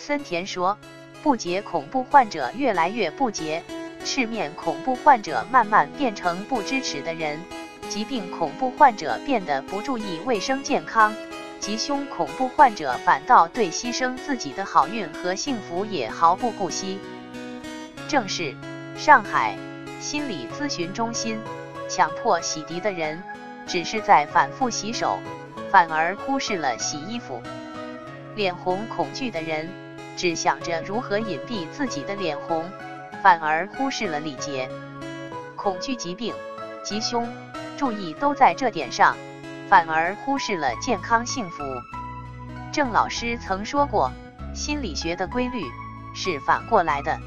森田说，不洁恐怖患者越来越不洁，赤面恐怖患者慢慢变成不支持的人，疾病恐怖患者变得不注意卫生健康，吉凶恐怖患者反倒对牺牲自己的好运和幸福也毫不顾惜。正是上海心理咨询中心强迫洗涤的人，只是在反复洗手，反而忽视了洗衣服。脸红恐惧的人，只想着如何隐蔽自己的脸红，反而忽视了礼节。恐惧疾病、吉凶，注意都在这点上，反而忽视了健康幸福。郑老师曾说过，心理学的规律是反过来的。